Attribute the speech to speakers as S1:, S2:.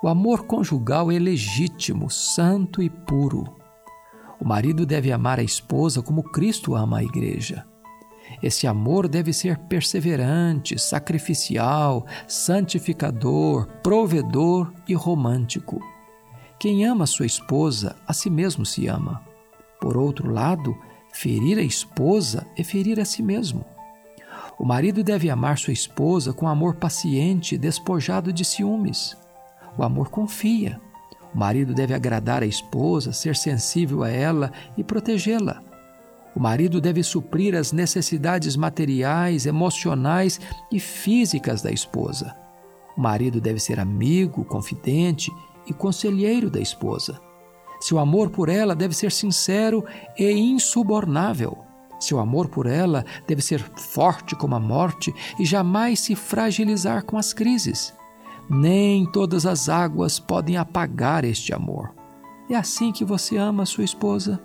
S1: O amor conjugal é legítimo, santo e puro. O marido deve amar a esposa como Cristo ama a igreja. Esse amor deve ser perseverante, sacrificial, santificador, provedor e romântico. Quem ama sua esposa, a si mesmo se ama. Por outro lado, ferir a esposa é ferir a si mesmo. O marido deve amar sua esposa com amor paciente, despojado de ciúmes. O amor confia. O marido deve agradar a esposa, ser sensível a ela e protegê-la. O marido deve suprir as necessidades materiais, emocionais e físicas da esposa. O marido deve ser amigo, confidente e conselheiro da esposa. Seu amor por ela deve ser sincero e insubornável. Seu amor por ela deve ser forte como a morte e jamais se fragilizar com as crises. Nem todas as águas podem apagar este amor. É assim que você ama sua esposa?